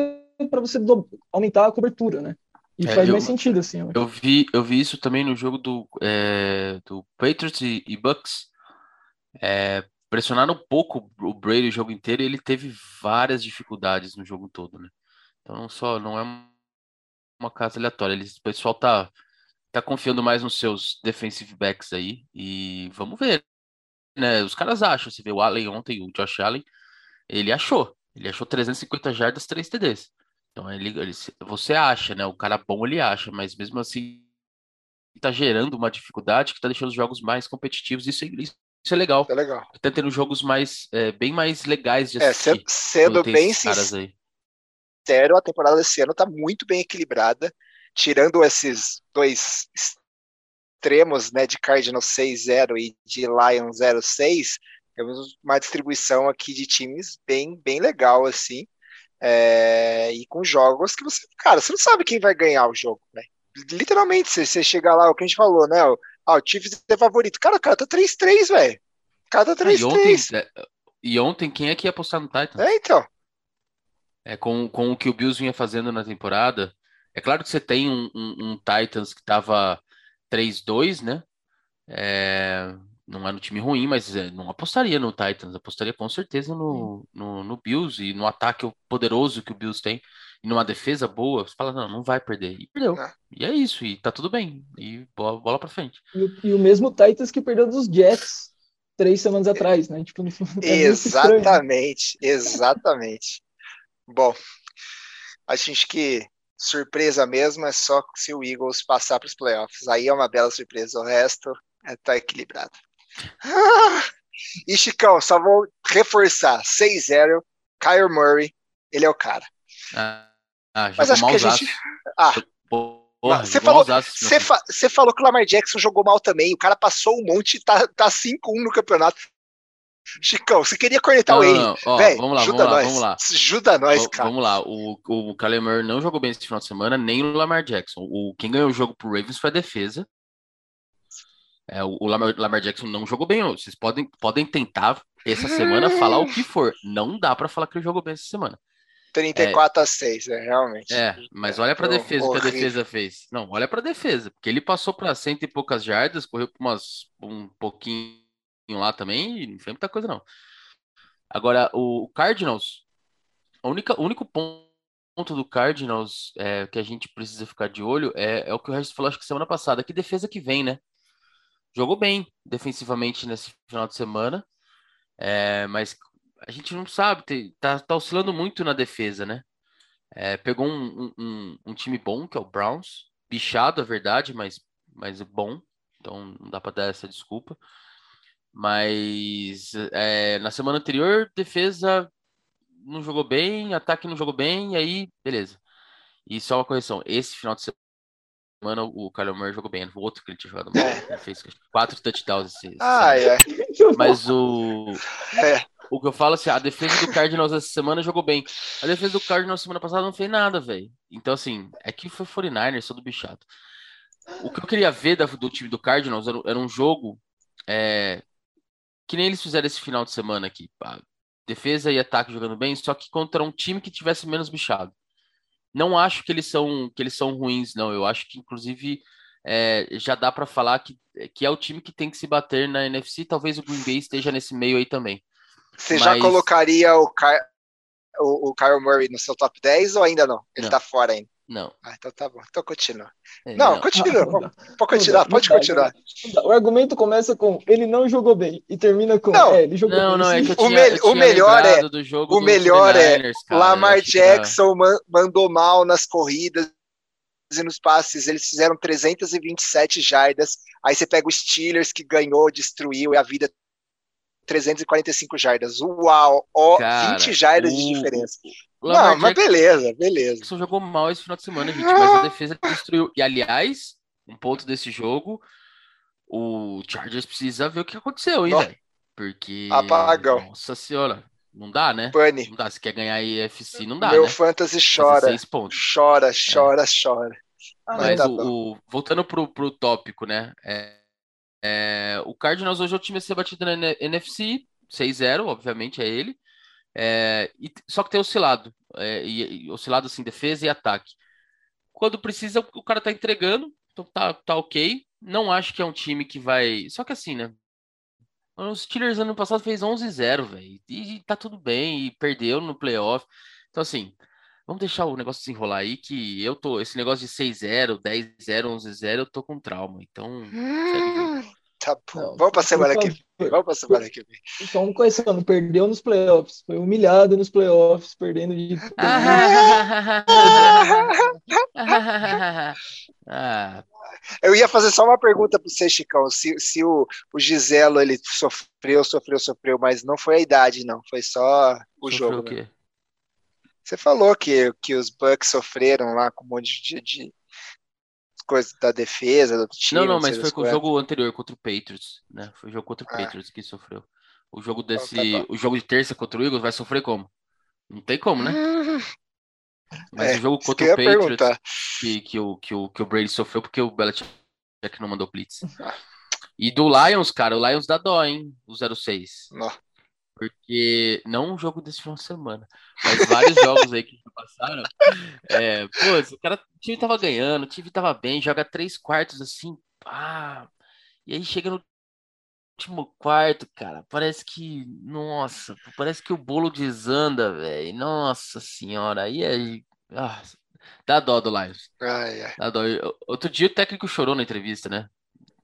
para você do, aumentar a cobertura, né? E é, faz eu, mais sentido, assim. Eu vi, eu vi isso também no jogo do, é, do Patriots e, e Bucks. É, pressionaram um pouco o Brady o jogo inteiro e ele teve várias dificuldades no jogo todo, né? Então não só não é uma casa aleatória, ele, o pessoal tá tá confiando mais nos seus defensive backs aí e vamos ver, né? Os caras acham, você vê o Allen ontem, o Josh Allen, ele achou, ele achou 350 jardas, 3 TDs. Então ele, ele você acha, né? O cara bom ele acha, mas mesmo assim tá gerando uma dificuldade que tá deixando os jogos mais competitivos. Isso, isso isso é legal. É legal. Tá tendo jogos mais, é, bem mais legais de é, assistir. É, sendo bem sincero, a temporada desse ano tá muito bem equilibrada, tirando esses dois extremos, né, de Cardinals 6-0 e de Lions 0-6, temos uma distribuição aqui de times bem, bem legal, assim, é, e com jogos que você, cara, você não sabe quem vai ganhar o jogo, né? Literalmente, se você chegar lá, o que a gente falou, né? O, ah, o Chiefs é favorito. Cara, o cara tá 3-3, velho. O cara tá 3-3. Ah, e, ontem, é, e ontem, quem é que ia apostar no Titans? É, então. É, com, com o que o Bills vinha fazendo na temporada, é claro que você tem um, um, um Titans que tava 3-2, né? É, não era um time ruim, mas é, não apostaria no Titans, apostaria com certeza no, no, no, Bills e no ataque poderoso que o Bills tem e numa defesa boa, você fala, não, não vai perder. E perdeu. É. E é isso, e tá tudo bem. E bola, bola pra frente. E, e o mesmo Titans que perdeu dos Jets três semanas atrás, né? Tipo, é exatamente, exatamente. Bom, acho que surpresa mesmo é só se o Eagles passar para os playoffs. Aí é uma bela surpresa. O resto é tá equilibrado. E Chicão, só vou reforçar: 6-0, Kyle Murray, ele é o cara. Ah, ah Mas acho que a gente. Ah. Porra, você, falou, você, fa você falou que o Lamar Jackson jogou mal também. O cara passou um monte e tá, tá 5-1 no campeonato. Chicão, você queria cornetar não, o Wayne. vamos lá, ajuda vamos nós. Lá, vamos lá. Ajuda nós, cara. Vamos lá. O, o Kyler não jogou bem esse final de semana, nem o Lamar Jackson. O, quem ganhou o jogo pro Ravens foi a defesa. É, o, Lamar, Lamar, Jackson não jogou bem. Vocês podem, podem tentar essa semana falar o que for. Não dá para falar que ele jogou bem essa semana. 34 é, a 6, é, realmente. É, mas olha para a defesa o que a defesa fez. Não, olha para a defesa, porque ele passou para cento e poucas jardas, correu para umas um pouquinho lá também, e não foi muita coisa não. Agora, o Cardinals, a única, o único ponto do Cardinals é, que a gente precisa ficar de olho é, é o que o resto falou, acho que semana passada, que defesa que vem, né? Jogou bem defensivamente nesse final de semana, é, mas a gente não sabe, tá, tá oscilando muito na defesa, né? É, pegou um, um, um, time bom, que é o Browns, bichado, é verdade, mas, mas bom, então não dá para dar essa desculpa. Mas é, na semana anterior, defesa não jogou bem, ataque não jogou bem, e aí, beleza. E só uma correção: esse final de semana o Kyler Murray jogou bem, o outro que ele tinha jogado mal. É. Ele fez quatro touchdowns esse, ah, é. Mas o. É. O que eu falo assim, a defesa do Cardinals essa semana jogou bem. A defesa do Cardinals semana passada não fez nada, velho. Então, assim, é que foi 49ers, sou do bichado. O que eu queria ver do time do Cardinals era, era um jogo é, que nem eles fizeram esse final de semana aqui. Defesa e ataque jogando bem, só que contra um time que tivesse menos bichado. Não acho que eles são que eles são ruins, não. Eu acho que, inclusive, é, já dá para falar que, que é o time que tem que se bater na NFC. Talvez o Green Bay esteja nesse meio aí também. Você Mas... já colocaria o, Ky o, o Kyle Murray no seu top 10 ou ainda não? Ele não. tá fora ainda. Não. Ah, então tá bom. Então continua. É, não, não, continua. Ah, pode continuar, pode continuar. O argumento começa com ele não jogou bem e termina com não, é, ele jogou não, bem. Não, é que eu tinha, o, me o melhor é o melhor é cara, Lamar Jackson mandou mal nas corridas e nos passes, eles fizeram 327 jardas. Aí você pega o Steelers que ganhou, destruiu e a vida 345 jardas. Uau! Ó, Cara, 20 jardas o... de diferença. Lamar não, mas beleza, beleza. Só jogou mal esse final de semana, gente, mas a defesa destruiu. E aliás, um ponto desse jogo, o Chargers precisa ver o que aconteceu, hein, velho? Porque. Apagão. Nossa senhora. Não dá, né? Pane. Não dá. Se quer ganhar a EFC, não dá. Meu né? fantasy chora. Chora, chora, é. chora. Mas tá o, o, voltando pro, pro tópico, né? É, é, o Cardinals hoje é o time a ser batido na NFC, 6-0, obviamente é ele. É, e, só que tem oscilado, é, e, e, oscilado assim, defesa e ataque. Quando precisa, o cara tá entregando, então tá, tá ok. Não acho que é um time que vai. Só que assim, né? Os Steelers ano passado fez 11-0, velho. E tá tudo bem, e perdeu no playoff. Então, assim, vamos deixar o negócio desenrolar aí, que eu tô. Esse negócio de 6-0, 10-0, 11-0, eu tô com trauma. Então, hum, Tá bom. Não, vamos pra semana que vem. Vamos pra semana que vem. Um correção, perdeu nos playoffs. Foi humilhado nos playoffs, perdendo de. Eu ia fazer só uma pergunta para você, Chicão. Se, se o, o Giselo ele sofreu, sofreu, sofreu, mas não foi a idade, não. Foi só o sofreu jogo. O né? Você falou que, que os Bucks sofreram lá com um monte de, de coisas da defesa, do time. Não, não, mas foi com o jogo anterior contra o Patriots, né? Foi o jogo contra o ah. Patriots que sofreu. O jogo então, desse. Então, tá o jogo de terça contra o Eagles vai sofrer como? Não tem como, né? Mas é, o jogo contra o Patriots que, que, o, que, o, que o Brady sofreu porque o Belichick não mandou blitz. E do Lions, cara, o Lions dá dó, hein? O 06. Não. Porque não um jogo desse final de semana, mas vários jogos aí que passaram. É, pô, o cara, o time tava ganhando, o time tava bem, joga três quartos assim, pá. E aí chega no último quarto, cara, parece que, nossa, parece que o bolo desanda, velho. Nossa senhora, aí é. Ah, dá dó do Lions. Ai, ai. Dá dó. Outro dia o técnico chorou na entrevista, né?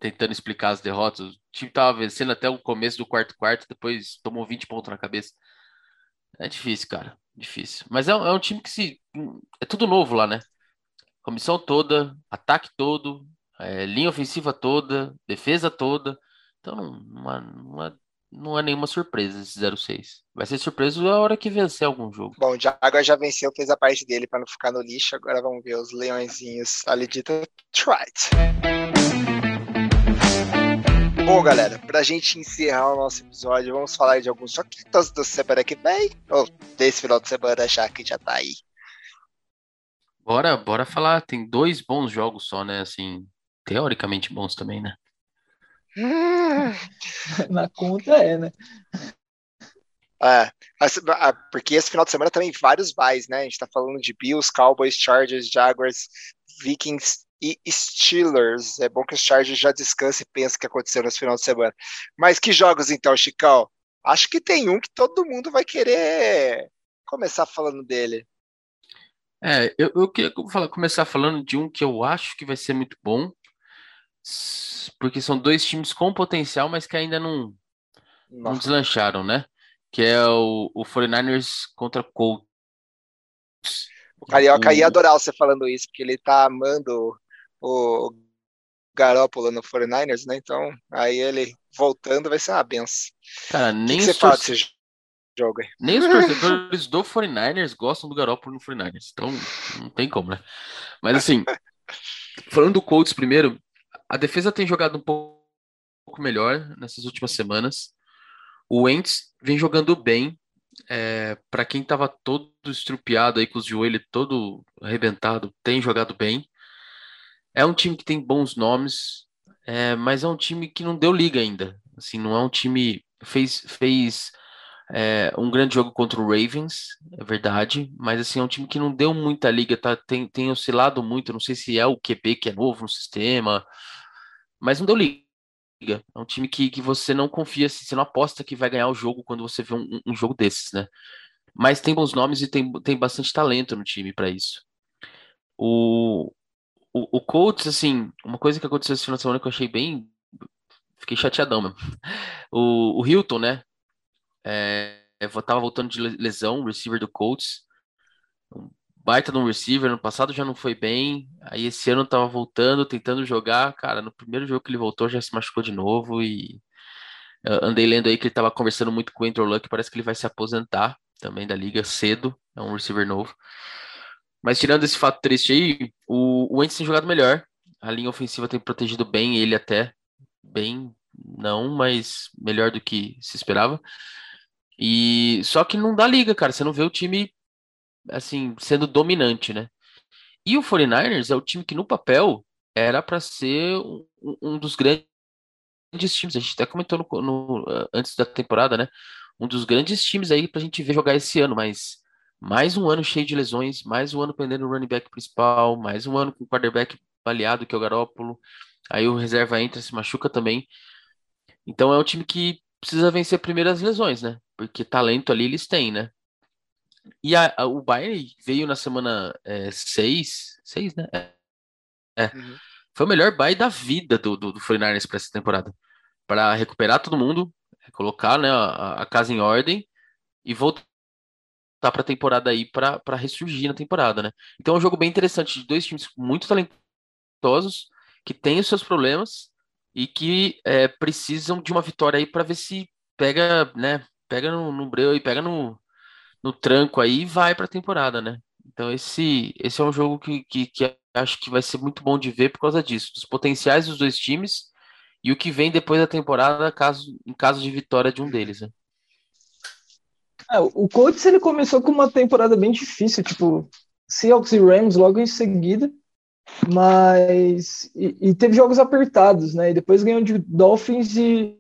Tentando explicar as derrotas. O time tava vencendo até o começo do quarto quarto, depois tomou 20 pontos na cabeça. É difícil, cara. Difícil. Mas é, é um time que se. É tudo novo lá, né? Comissão toda, ataque todo, é, linha ofensiva toda, defesa toda. Então não, é nenhuma surpresa esse 06. Vai ser surpresa a hora que vencer algum jogo. Bom, o Jaguar já venceu, fez a parte dele para não ficar no lixo. Agora vamos ver os leõezinhos ali de Detroit. Bom, galera, pra gente encerrar o nosso episódio, vamos falar de alguns joguitos da semana que vem, ou desse final de semana já que já tá aí. Bora, bora falar. Tem dois bons jogos só, né? Assim, teoricamente bons também, né? Na conta é, né? É, porque esse final de semana também vários buys, né? A gente tá falando de Bills, Cowboys, Chargers, Jaguars, Vikings e Steelers. É bom que os Chargers já descansem e pensem o que aconteceu nesse final de semana. Mas que jogos então, Chicão? Acho que tem um que todo mundo vai querer começar falando dele. É, eu, eu queria falar, começar falando de um que eu acho que vai ser muito bom, porque são dois times com potencial, mas que ainda não, não deslancharam, né? Que é o, o 49ers contra Colts. O Carioca ia adorar você falando isso, porque ele tá amando o Garópolo no 49ers, né? Então, aí ele voltando vai ser uma benção. Cara, nem que, que você fala desse jogo aí? Nem os torcedores do 49ers gostam do Garópolo no 49ers. Então, não tem como, né? Mas assim, falando do Colts primeiro, a defesa tem jogado um pouco melhor nessas últimas semanas. O Wentz vem jogando bem. É, para quem estava todo estrupiado aí com os joelhos todo arrebentado, tem jogado bem. É um time que tem bons nomes, é, mas é um time que não deu liga ainda. Assim, não é um time fez fez é, um grande jogo contra o Ravens, é verdade, mas assim é um time que não deu muita liga, tá, tem, tem oscilado muito. Não sei se é o QB que é novo no sistema, mas não deu liga. É um time que, que você não confia, você não aposta que vai ganhar o jogo quando você vê um, um jogo desses, né? Mas tem bons nomes e tem, tem bastante talento no time para isso. O, o, o Colts, assim, uma coisa que aconteceu esse final de semana que eu achei bem. Fiquei chateadão mesmo. O, o Hilton, né? É, tava voltando de lesão, receiver do Colts. Um baita de um receiver. No passado já não foi bem. Aí esse ano tava voltando, tentando jogar. Cara, no primeiro jogo que ele voltou já se machucou de novo. E andei lendo aí que ele tava conversando muito com o Andrew Luck. Parece que ele vai se aposentar também da liga cedo. É um receiver novo. Mas tirando esse fato triste aí, o, o Wentz tem jogado melhor. A linha ofensiva tem protegido bem ele até. Bem, não, mas melhor do que se esperava. E só que não dá liga, cara. Você não vê o time assim sendo dominante, né? E o 49ers é o time que no papel era para ser um, um, dos grandes times. A gente até comentou no, no, antes da temporada, né? Um dos grandes times aí pra gente ver jogar esse ano, mas mais um ano cheio de lesões, mais um ano perdendo o running back principal, mais um ano com o quarterback baleado, que é o Garópolo. Aí o reserva entra, se machuca também. Então é um time que precisa vencer primeiro as lesões, né? Porque talento ali eles têm, né? E a, a, o Bayern veio na semana 6, é, 6, né? É. é. Uhum. Foi o melhor bye da vida do, do, do 49ers para essa temporada. Para recuperar todo mundo, colocar né, a, a casa em ordem e voltar tá para a temporada aí para ressurgir na temporada, né? Então é um jogo bem interessante de dois times muito talentosos que têm os seus problemas e que é, precisam de uma vitória aí para ver se pega, né? Pega no, no breu e pega no, no tranco aí e vai para a temporada, né? Então esse esse é um jogo que, que, que acho que vai ser muito bom de ver por causa disso, dos potenciais dos dois times e o que vem depois da temporada, caso, em caso de vitória de um deles. Né? É, o Colts ele começou com uma temporada bem difícil, tipo Seahawks e Rams logo em seguida, mas e, e teve jogos apertados, né? E depois ganhou de Dolphins e,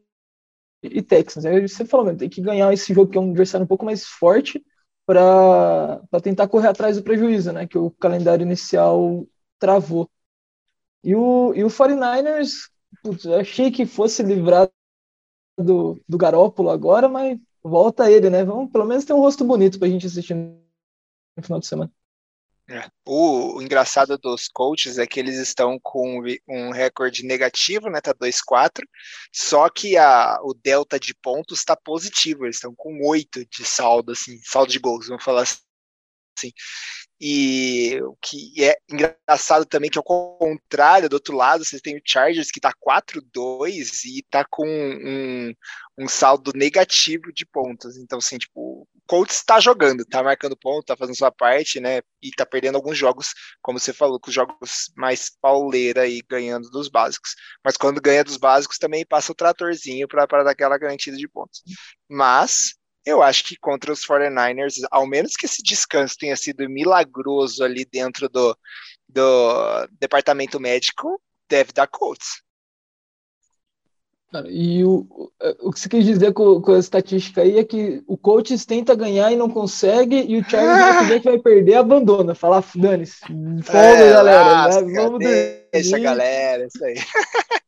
e Texans. Aí você falou, tem que ganhar esse jogo que é um adversário um pouco mais forte para tentar correr atrás do prejuízo, né? Que o calendário inicial travou. E o, e o 49ers, putz, achei que fosse livrado do, do Garópolo agora, mas volta ele, né? Vamos pelo menos ter um rosto bonito pra gente assistir no final de semana. É. O, o, engraçado dos coaches é que eles estão com um recorde negativo, né? Tá 2-4, só que a, o delta de pontos está positivo, eles estão com 8 de saldo, assim, saldo de gols, vamos falar assim. E o que é engraçado também que ao contrário, do outro lado, você tem o Chargers que está 4-2 e está com um, um saldo negativo de pontos. Então, assim, tipo, o Colts está jogando, está marcando ponto, está fazendo sua parte, né? E está perdendo alguns jogos, como você falou, com os jogos mais pauleira e ganhando dos básicos. Mas quando ganha dos básicos, também passa o tratorzinho para dar aquela garantida de pontos. Mas eu acho que contra os 49ers, ao menos que esse descanso tenha sido milagroso ali dentro do, do departamento médico, deve dar Colts. E o, o que você quis dizer com, com a estatística aí é que o Colts tenta ganhar e não consegue, e o Chargers ah! que vai perder abandona. Falar, dane-se. Folga, é, galera. né? Vamos deixa, galera, isso aí.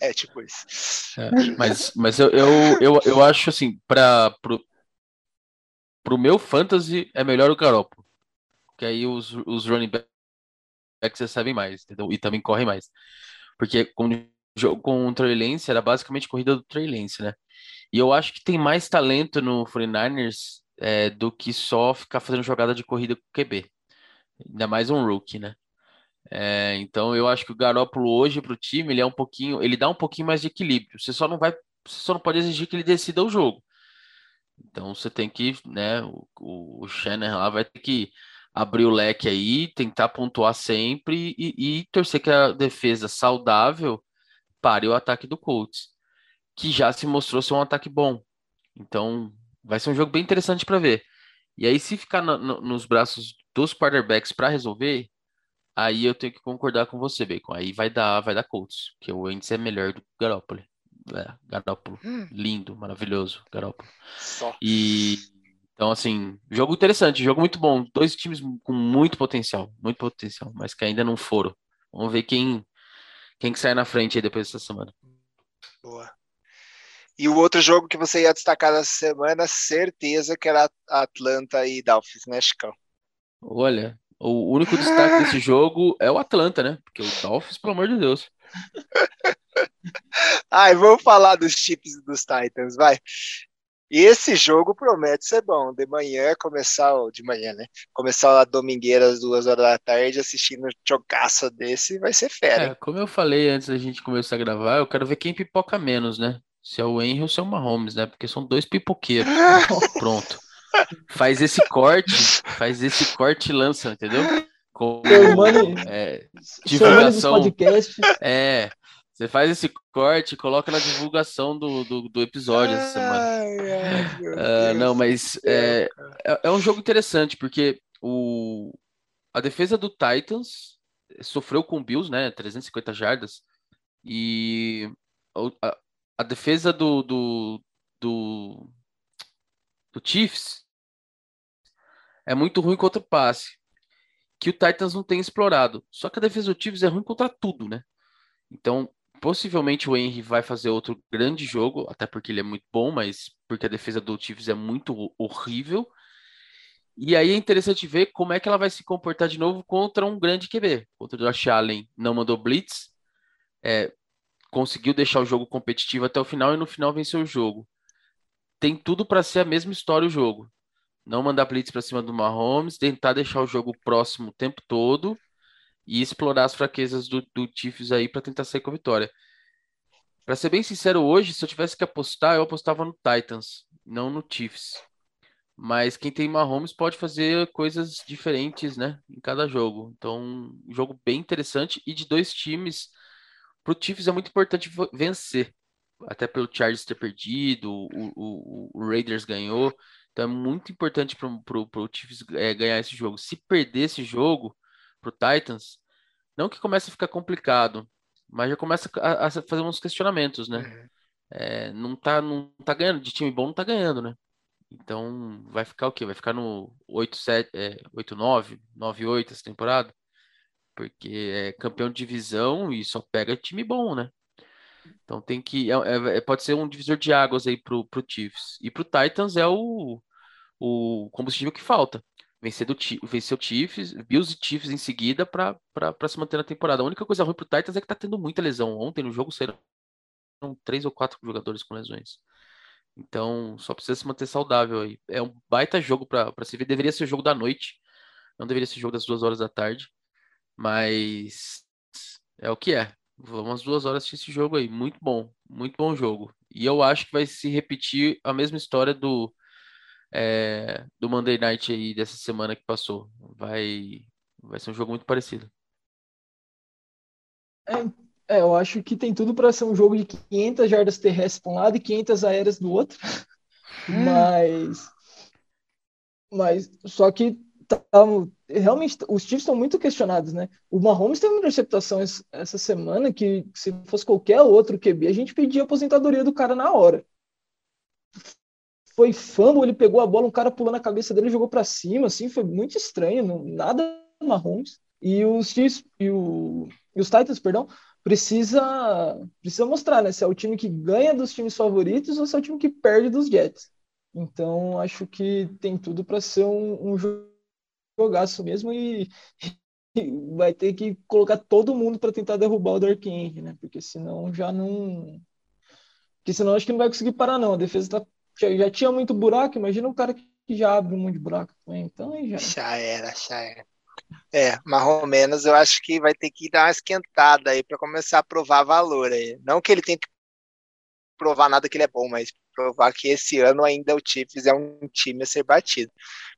é tipo isso. É, mas mas eu, eu, eu, eu acho assim, para pro, pro meu fantasy é melhor o Garoppolo. Porque aí os, os running backs recebem mais, entendeu? E também correm mais. Porque com o com o Trey Lance era basicamente corrida do Trey Lance, né? E eu acho que tem mais talento no 49ers é, do que só ficar fazendo jogada de corrida com QB. Ainda mais um rookie, né? É, então eu acho que o Garópolo hoje para o time ele é um pouquinho, ele dá um pouquinho mais de equilíbrio. Você só não vai, só não pode exigir que ele decida o jogo. Então você tem que, né, o, o, lá vai ter que abrir o leque aí, tentar pontuar sempre e, e torcer que a defesa saudável pare o ataque do Colts, que já se mostrou ser um ataque bom. Então vai ser um jogo bem interessante para ver. E aí se ficar no, no, nos braços dos quarterbacks para resolver, Aí eu tenho que concordar com você, Bacon. Aí vai dar, vai dar Colts, que o índice é melhor do que Garópolo. É, Garópolo. Hum. Lindo, maravilhoso, Garópolo. Só. E então, assim, jogo interessante, jogo muito bom. Dois times com muito potencial, muito potencial, mas que ainda não foram. Vamos ver quem quem que sai na frente aí depois dessa semana. Boa. E o outro jogo que você ia destacar nessa semana, certeza que era Atlanta e Dolphins, né, Chicão? Olha, o único destaque desse jogo é o Atlanta, né? Porque o Dolphins, pelo amor de Deus. Ai, vamos falar dos chips dos Titans, vai. E esse jogo promete ser bom. De manhã, começar, de manhã, né? Começar a domingueira às duas horas da tarde, assistindo jogaça desse, vai ser fera. É, como eu falei antes da gente começar a gravar, eu quero ver quem pipoca menos, né? Se é o Henry ou se é o Mahomes, né? Porque são dois pipoqueiros. Pronto faz esse corte, faz esse corte e lança, entendeu? Com é, divulgação. Podcast. É, você faz esse corte e coloca na divulgação do, do, do episódio essa semana. Ai, ai, uh, não, mas é, é, é, um jogo interessante, porque o, a defesa do Titans sofreu com o Bills, né? 350 jardas. E a, a defesa do, do, do, do Chiefs é muito ruim contra o passe, que o Titans não tem explorado. Só que a defesa do Chiefs é ruim contra tudo, né? Então, possivelmente o Henry vai fazer outro grande jogo, até porque ele é muito bom, mas porque a defesa do Chiefs é muito horrível. E aí é interessante ver como é que ela vai se comportar de novo contra um grande QB. Contra o Josh Allen não mandou blitz, é, conseguiu deixar o jogo competitivo até o final e no final venceu o jogo. Tem tudo para ser a mesma história o jogo não mandar blitz para cima do Mahomes, tentar deixar o jogo próximo o tempo todo e explorar as fraquezas do, do Chiefs aí para tentar sair com a vitória. Para ser bem sincero, hoje, se eu tivesse que apostar, eu apostava no Titans, não no Chiefs. mas quem tem Mahomes pode fazer coisas diferentes, né, em cada jogo. Então, um jogo bem interessante e de dois times. Para o Chiefs é muito importante vencer, até pelo Chargers ter perdido, o, o, o Raiders ganhou. Então é muito importante para o Chiefs é, ganhar esse jogo. Se perder esse jogo para o Titans, não que comece a ficar complicado, mas já começa a, a fazer uns questionamentos, né? Uhum. É, não, tá, não tá ganhando, de time bom não tá ganhando, né? Então vai ficar o quê? Vai ficar no 8-7, é, 8-9, 9-8 essa temporada? Porque é campeão de divisão e só pega time bom, né? Então tem que. É, é, é, pode ser um divisor de águas aí pro, pro Chiefs. E pro Titans é o, o combustível que falta. Vencer, do, vencer o Chiefs, Bills e Chiefs em seguida para se manter na temporada. A única coisa ruim pro Titans é que tá tendo muita lesão. Ontem no jogo saíram três ou quatro jogadores com lesões. Então só precisa se manter saudável aí. É um baita jogo para se ver. Deveria ser o jogo da noite. Não deveria ser o jogo das duas horas da tarde. Mas é o que é. Vamos duas horas assistir esse jogo aí. Muito bom, muito bom jogo. E eu acho que vai se repetir a mesma história do, é, do Monday Night aí dessa semana que passou. Vai, vai ser um jogo muito parecido. É, é eu acho que tem tudo para ser um jogo de 500 jardas terrestres para um lado e 500 aéreas do outro. Hum. mas, mas só que tá, realmente os Chiefs estão muito questionados, né? O Mahomes teve uma interceptação essa semana que se fosse qualquer outro QB, a gente pedia a aposentadoria do cara na hora. Foi fumble, ele pegou a bola, um cara pulando a cabeça dele, jogou para cima, assim, foi muito estranho, não, nada Mahomes. E os Chiefs e, o, e os Titans, perdão, precisa precisa mostrar, né, se é o time que ganha dos times favoritos ou se é o time que perde dos Jets. Então, acho que tem tudo para ser um, um jogo jogaço mesmo e, e vai ter que colocar todo mundo para tentar derrubar o Dark End, né? Porque senão já não. Porque senão acho que não vai conseguir parar, não. A defesa tá... já, já tinha muito buraco, imagina um cara que já abre um monte de buraco também. Então aí já. Já era, já era. É, mais ou menos eu acho que vai ter que dar uma esquentada aí para começar a provar valor aí. Não que ele tenha que provar nada que ele é bom, mas provar que esse ano ainda o Chiefs é um time a ser batido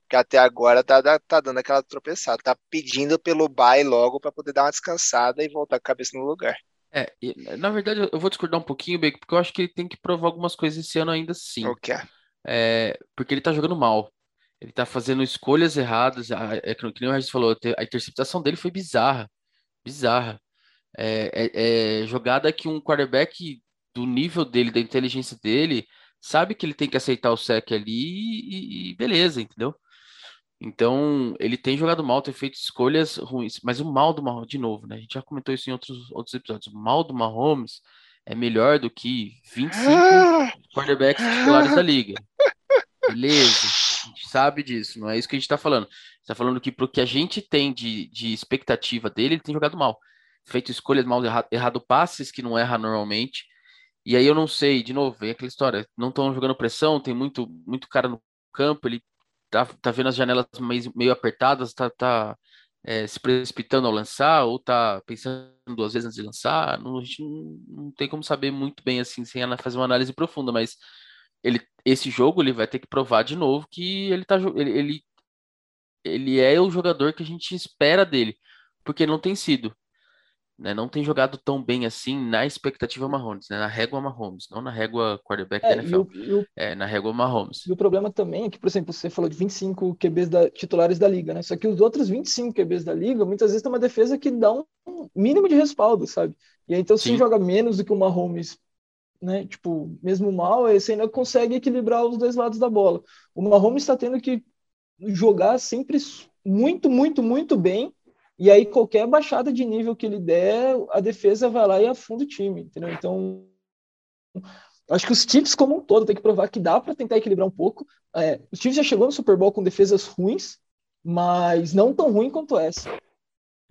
que até agora tá, tá dando aquela tropeçada, tá pedindo pelo bye logo para poder dar uma descansada e voltar com a cabeça no lugar. É, na verdade eu vou discordar um pouquinho, Bacon, porque eu acho que ele tem que provar algumas coisas esse ano ainda sim. O quê? É, porque ele tá jogando mal. Ele tá fazendo escolhas erradas. É, que nem o Regis falou, a interceptação dele foi bizarra. Bizarra. É, é, é, jogada que um quarterback do nível dele, da inteligência dele, sabe que ele tem que aceitar o sec ali e, e beleza, entendeu? Então, ele tem jogado mal, tem feito escolhas ruins, mas o mal do Mahomes, de novo, né? A gente já comentou isso em outros, outros episódios. O mal do Mahomes é melhor do que 25 quarterbacks titulares da liga. Beleza, a gente sabe disso, não é isso que a gente tá falando. Está falando que pro que a gente tem de, de expectativa dele, ele tem jogado mal. Feito escolhas mal, errado, errado passes que não erra normalmente. E aí eu não sei, de novo, vem aquela história, não estão jogando pressão, tem muito, muito cara no campo, ele tá, tá vendo as janelas meio, meio apertadas, tá, tá é, se precipitando ao lançar, ou tá pensando duas vezes antes de lançar, não, a gente não, não tem como saber muito bem assim, sem fazer uma análise profunda, mas ele, esse jogo ele vai ter que provar de novo que ele tá ele, ele, ele é o jogador que a gente espera dele, porque não tem sido né, não tem jogado tão bem assim na expectativa Mahomes, né, na régua Mahomes, não na régua quarterback é, da NFL, o, o, é, na régua Mahomes. E o problema também é que, por exemplo, você falou de 25 QBs da, titulares da liga, né, só que os outros 25 QBs da liga, muitas vezes tem uma defesa que dá um mínimo de respaldo, sabe? E aí, então, se joga menos do que o Mahomes, né, tipo, mesmo mal, você ainda consegue equilibrar os dois lados da bola. O Mahomes está tendo que jogar sempre muito, muito, muito bem e aí, qualquer baixada de nível que ele der, a defesa vai lá e afunda o time, entendeu? Então, acho que os Chiefs como um todo tem que provar que dá para tentar equilibrar um pouco. É, os Chiefs já chegou no Super Bowl com defesas ruins, mas não tão ruim quanto essa.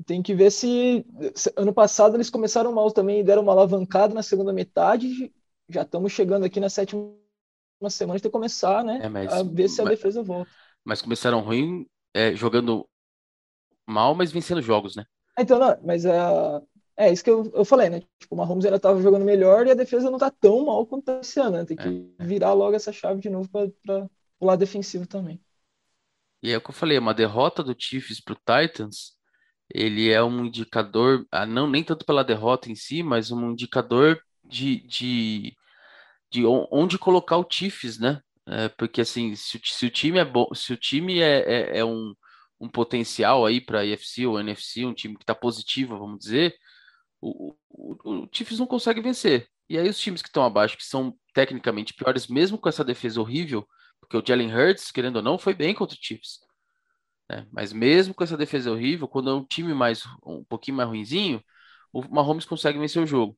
Tem que ver se, se ano passado eles começaram mal também e deram uma alavancada na segunda metade. Já estamos chegando aqui na sétima semana de ter que começar, né? É, mas, a ver se a mas, defesa volta. Mas começaram ruim é, jogando mal, mas vencendo jogos, né? Então, não, mas uh, é isso que eu, eu falei, né? Tipo, o Mahomes ela tava jogando melhor e a defesa não tá tão mal quanto tá esse ano, né? Tem que é. virar logo essa chave de novo para o lado defensivo também. E é o que eu falei, uma derrota do Chiefs para o Titans, ele é um indicador, ah, não nem tanto pela derrota em si, mas um indicador de, de, de onde colocar o Chiefs, né? É, porque assim, se, se, o time é bom, se o time é, é, é um, um potencial aí para IFC ou NFC, um time que está positivo, vamos dizer, o, o, o Chiefs não consegue vencer. E aí os times que estão abaixo, que são tecnicamente piores, mesmo com essa defesa horrível, porque o Jalen Hurts, querendo ou não, foi bem contra o Chiefs. Né? Mas mesmo com essa defesa horrível, quando é um time mais um pouquinho mais ruinzinho, o Mahomes consegue vencer o jogo.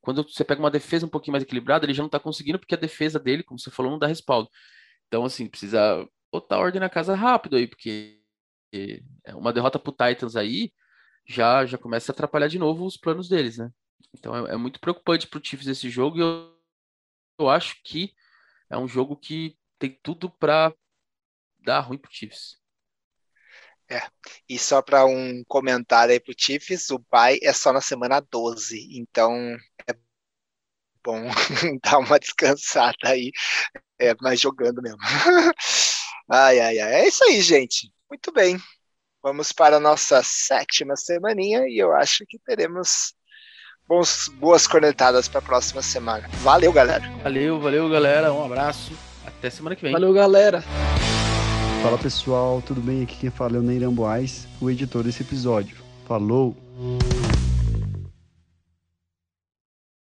Quando você pega uma defesa um pouquinho mais equilibrada, ele já não está conseguindo, porque a defesa dele, como você falou, não dá respaldo. Então, assim, precisa botar ordem na casa rápido aí, porque uma derrota pro Titans aí já, já começa a atrapalhar de novo os planos deles, né? Então é, é muito preocupante pro Chiefs esse jogo e eu, eu acho que é um jogo que tem tudo para dar ruim pro Chiefs. É. E só para um comentário aí pro Chiefs, o pai é só na semana 12, então é bom dar uma descansada aí, é, mas jogando mesmo. ai, ai, ai. É isso aí, gente. Muito bem. Vamos para a nossa sétima semaninha e eu acho que teremos bons, boas cornetadas para a próxima semana. Valeu, galera. Valeu, valeu, galera. Um abraço. Até semana que vem. Valeu, galera. Fala pessoal, tudo bem? Aqui quem fala é o Neiram Boaz, o editor desse episódio. Falou!